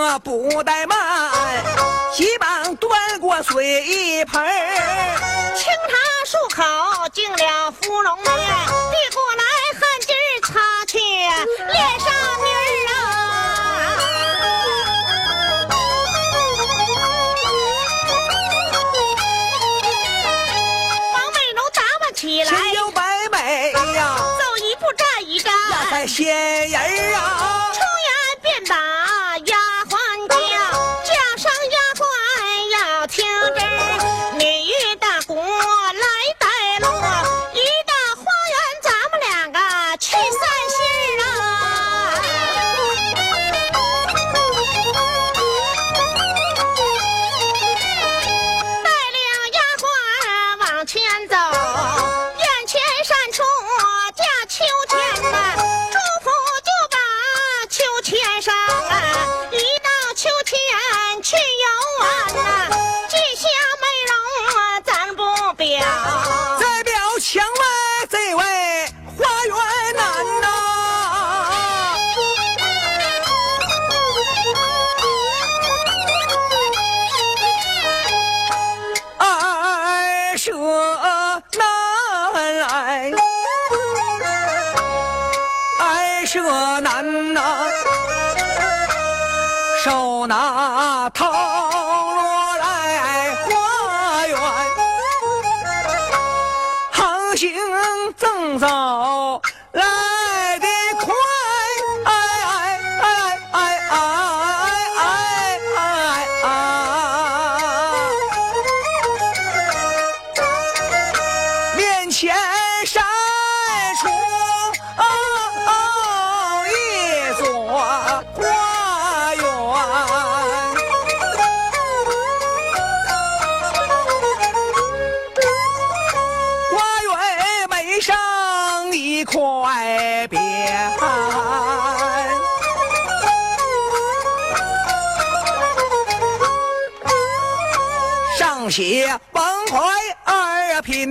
啊不怠慢，急忙端过水一盆清茶漱口，敬了芙蓉面，递过来汗巾擦去脸上泥儿啊。王美容打扮起来，身优百美呀，走一步站一站，在仙人儿啊，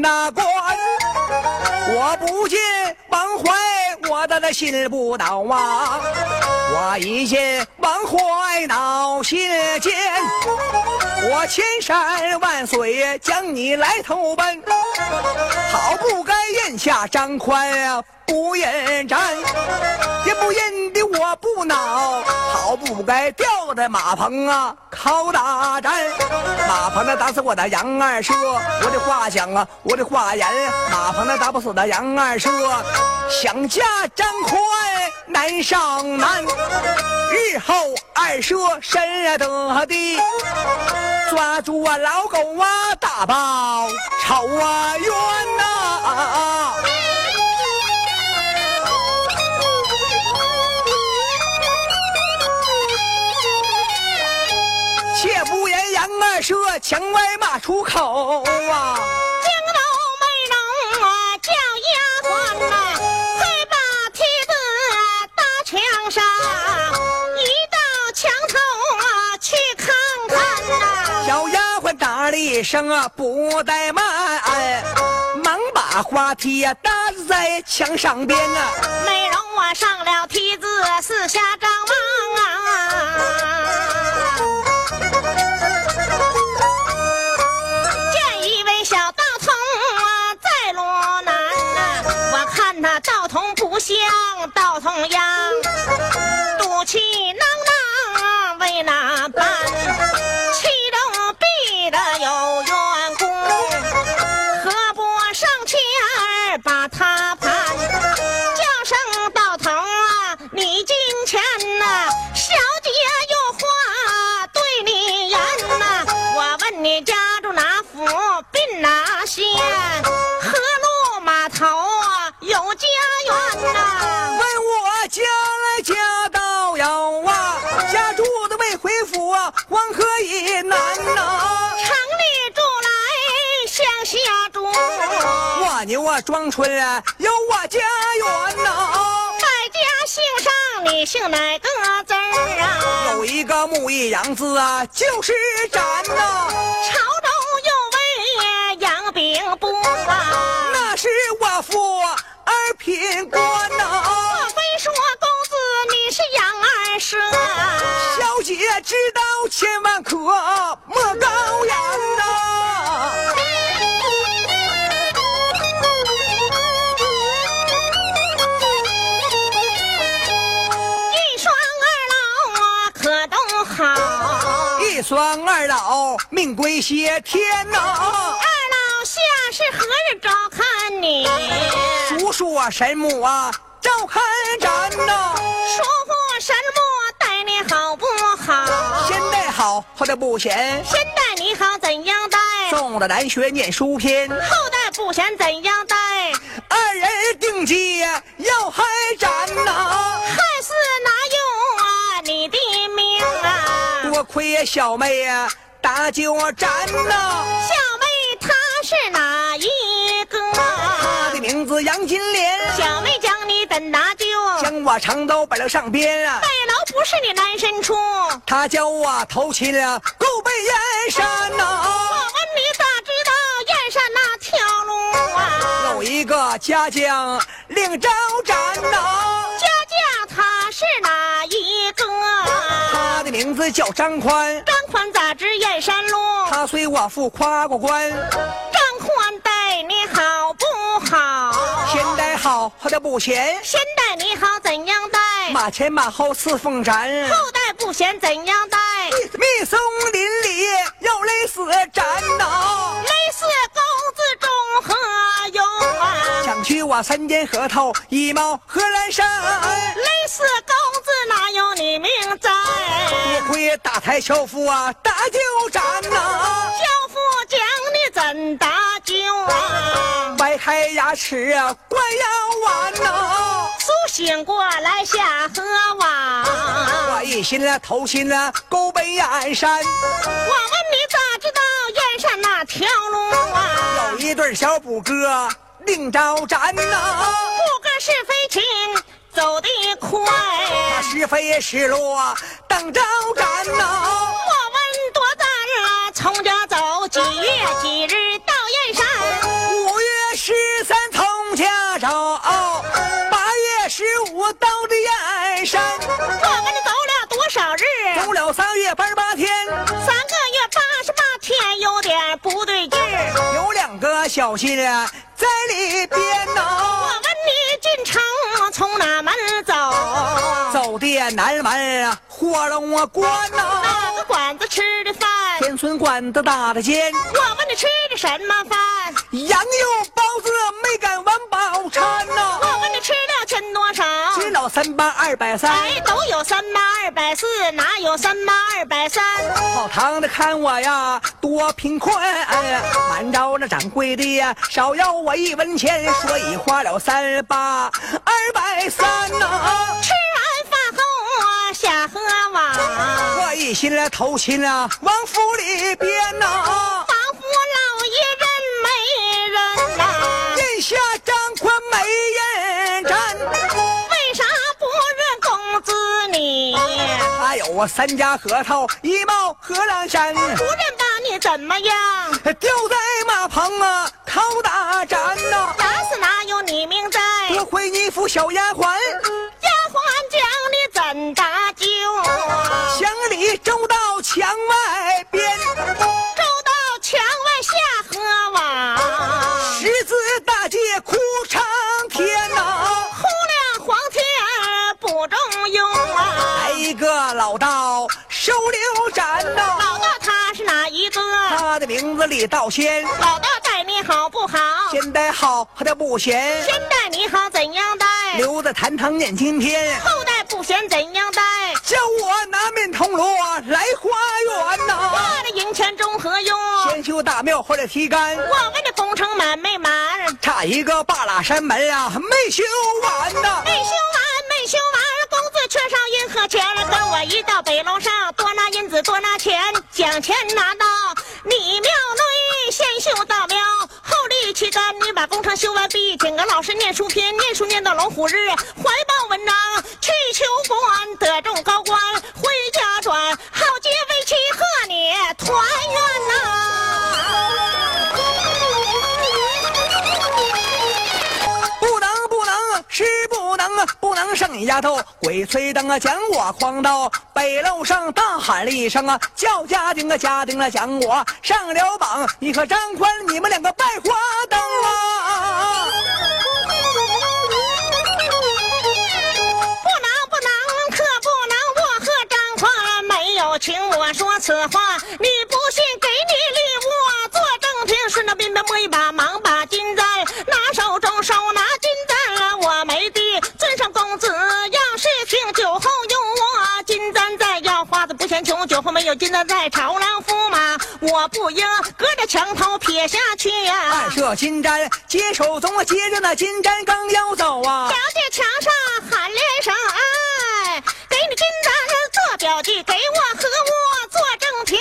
那关”，我不见王怀，我的那心不倒啊！我一见王怀恼心间。我千山万水将你来投奔，好不该咽下张宽啊不认真，也不认的我不恼，好不该吊在马棚啊靠大战。马棚那打死我的杨二舍，我的话讲啊，我的话言，马棚那打不死的杨二舍，想嫁张宽难上难，日后二舍身得的。抓住啊老狗啊，大包丑啊冤呐、啊言杨二舍墙外马出口啊，惊动美容啊，叫丫鬟呐，快把梯子搭墙上，一到墙头啊去看看呐。小丫鬟打了一声啊，不怠慢，忙把花梯呀搭在墙上边啊。美容啊上了梯子，四下张香，道同样，赌气。庄春啊，有我家园呐、在家姓上你姓哪个字儿啊？有一个个模样子啊，就是咱呐。朝中有位杨兵部啊，那是我父二品官呐。莫非说公子你是杨二舍？小姐知道，千万可莫一双二老命归谢天呐。二老下是何日照看你？叔叔啊神母啊，照看咱呐。说过什么待你好不好？先带好后代不贤，先待你好怎样待？送了南学念书篇。后代不贤怎样待？二人定计要害咱呐。害死哪有啊？多亏小妹呀，打救咱呐。小妹她是哪一个？她的名字杨金莲，小妹将你怎打救？将我长刀摆到上边啊。背楼不是你难伸出。我他叫我投亲啊够背燕山呐、我问你咋知道燕山那条路啊？有一个家将领招展呐、家将他是哪一个？名字叫张宽，张宽咋知燕山路？他随我父夸过关，张宽待你好不好？先待好他的不贤，先待你好怎样待？马前马后赐凤展，后代不贤怎样待？密松林里要勒死战呐、勒死取我三间核桃，一毛何兰山。累死公子哪有你命在？不亏大太樵夫啊，打救战呐、教父讲你怎打救啊？掰开牙齿啊，怪要完呐、苏醒过来下河湾。我一心啊，投心啊，够北燕山。我问你咋知道燕山那条路啊？有一对小补哥领招展呐、不个是非情走得快。他是非失落等招展呐、莫问多大日从家走，几月几日到燕山？五月十三从家走，八月十五到的燕山，我问你走了多少日？走了三月八十八天，三个月八十八天，有点不对劲小心啊在里边我、问你进城从哪门走？走的南门啊，火龙关呐、哪个馆子吃的饭？天村馆子打的尖，我问你吃的什么饭？羊肉包子没敢完饱餐呐、我问你吃了钱多少？吃了三八二百三，哎，都有三八二百四，哪有三八二百三？跑堂的看我呀多贫困，按照那掌柜的呀少要我一文钱，所以花了三八二百三呐、吃完饭后啊，下河网。我一心来投亲啊往府里边呐、王府老爷人没人呐、眼下张宽没人站，为啥不认公子你？还有我三家核桃一帽荷兰山，不认怎么样？吊在马棚啊靠大战呐、打死哪有你命在？多亏你扶小丫鬟。丫鬟将你怎搭救？乡里周到墙外他的名字李道仙，老大待你好不好？先待好他的不嫌，先待你好怎样待？留在坛堂念经天，后代不嫌怎样待？叫我拿面铜锣来花园呐、我的银钱中何用？先修大庙或者提杆，我们的工程满没满？差一个八拉山门啊没修完呐、没修完，没修完，公子缺少银和钱，跟我一到北楼上，多拿银子多拿钱，将钱拿到你把工程修完毕，请个老师念书篇，念书念到龙虎日，怀抱文章去求官，得中高官回家转，好结为妻和你团圆呐、不能不能是不能啊！能胜你丫头，鬼吹灯啊，将我诓到北楼上，大喊了一声啊，叫家丁啊，家丁啊，将我上了榜。你和张宽，你们两个拜花灯啊！不能不能，可不能！我和张宽没有情，我说此话，你不信，花子不嫌穷，酒后没有金子在，朝郎驸马我不应隔着墙头撇下去呀、暗射金簪，接手中我，接着那金簪刚要走啊小，姐墙上喊了一声：“哎，给你金簪做表记，给我和我做正品。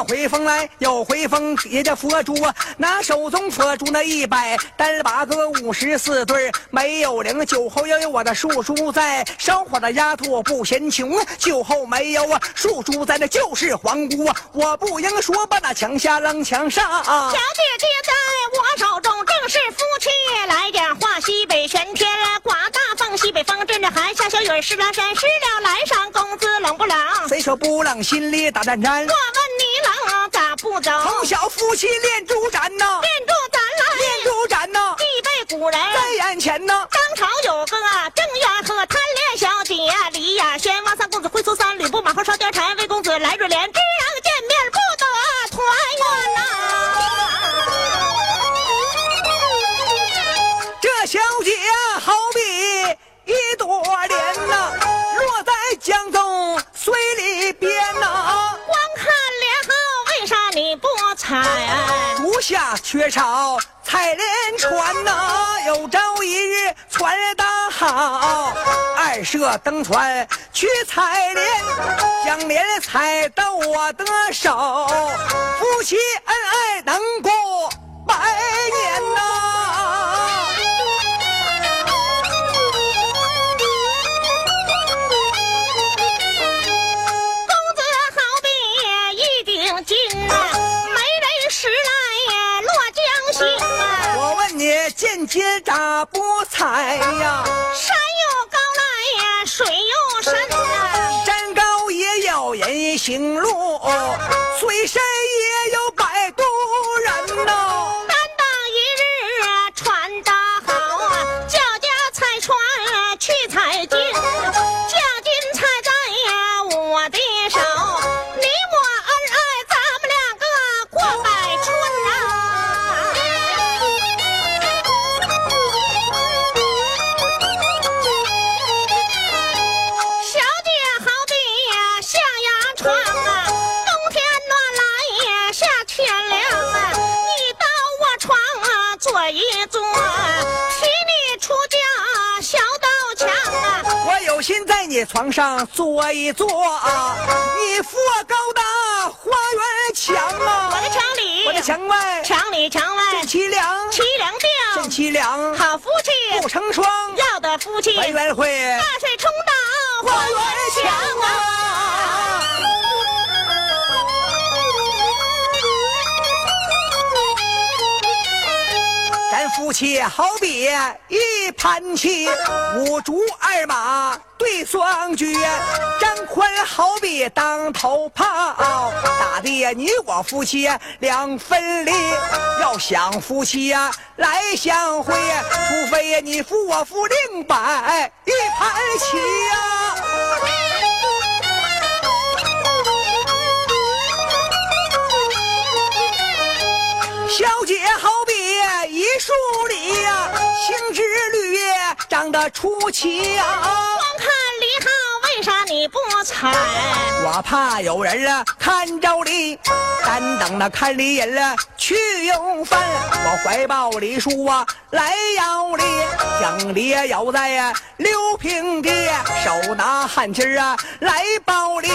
要回风来，有回风，也叫佛珠啊，拿手中佛珠那一百单儿八个五十四对儿没有零，酒后要有我的树珠在，烧火的丫头不嫌穷啊，酒后没有啊，树珠在那就是皇姑啊，我不应说把那墙下扔墙上。小姐姐在我手中，正是夫妻来点话。西北玄天刮大风，西北风阵阵寒下小雨儿，湿了山，湿了来上公子冷不冷？谁说不冷，心里打战战我。问你冷咋不走？从小夫妻练珠展呐，练珠展来，练珠展呐，必备古人。在眼前呐。当朝有个郑元和贪恋小姐李雅轩，王三公子会出三吕布马后烧貂蝉，魏公子来瑞莲，缺少采莲船呐，有朝一日船搭好，二舍登船去采莲，将莲采到我的手，夫妻恩爱能过哎呀。床上坐一坐啊，你扶我高大花园墙啊，我的墙里，我的墙外。墙里墙外。真凄凉，凄凉定，正，凄凉，好夫妻。不成双，要的夫妻，团圆会。大水冲倒花园墙啊。夫妻好比一盘棋，五竹二马对双绝。张宽好比当头炮，打的你我夫妻两分离。要想夫妻呀来相会，除非呀你扶我扶另摆一盘棋呀、小姐好树里呀、青枝绿叶长得出奇呀、光看梨好，为啥你不采？我怕有人啊看着梨，单等那看梨人了去用饭。我怀抱梨树啊来摇梨，将梨摇在呀六平地，手拿汗巾啊来包梨，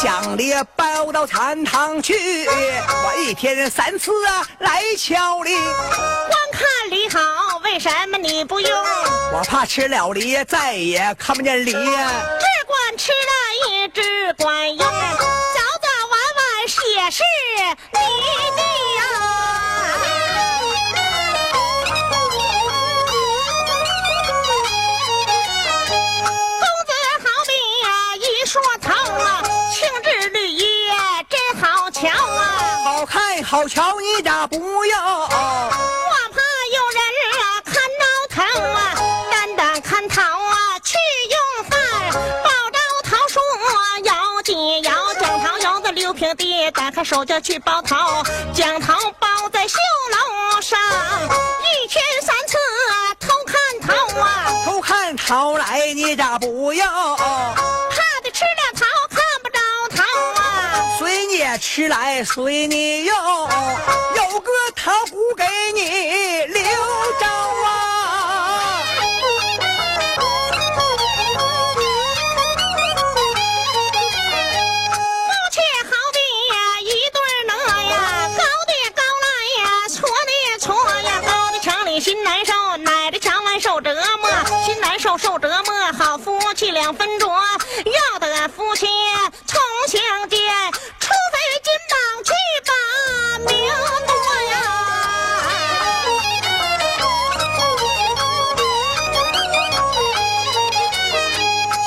将梨包到禅堂去。我一天三次啊来敲梨，光看梨好，为什么你不用？我怕吃了梨，再也看不见梨。只管吃了一只管用，早晚玩玩也是你的呀。公子好比呀，一说桃啊，青枝绿叶真好瞧啊。好看好瞧，你咋不要？地，打开手就去包桃，将桃包在绣楼上，一天三次啊偷看桃啊，偷看桃来，你咋不要？怕的吃了桃看不着桃啊。随你吃来随你用，有个桃姑给你留着啊！两分着，要得夫妻重相见，除非金榜去把名夺呀。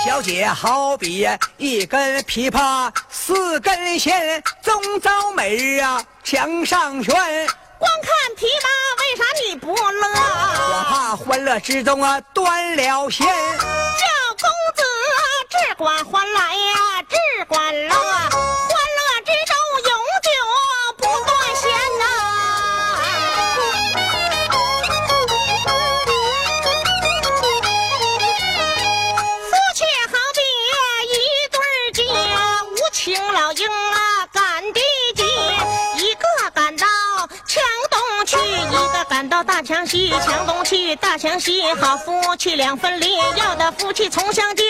小姐好比一根琵琶，四根弦，总遭美儿啊墙上悬。光看琵琶，为啥你不乐我？怕欢乐之中啊断了弦。只管欢来呀，只管乐，欢乐之中永久不断弦呐、夫妻好比一对儿鸡，无情老鹰啊赶地鸡，一个赶到墙东去，一个赶到大墙西，墙东去，大墙西，好夫妻两分离，要的夫妻重相见，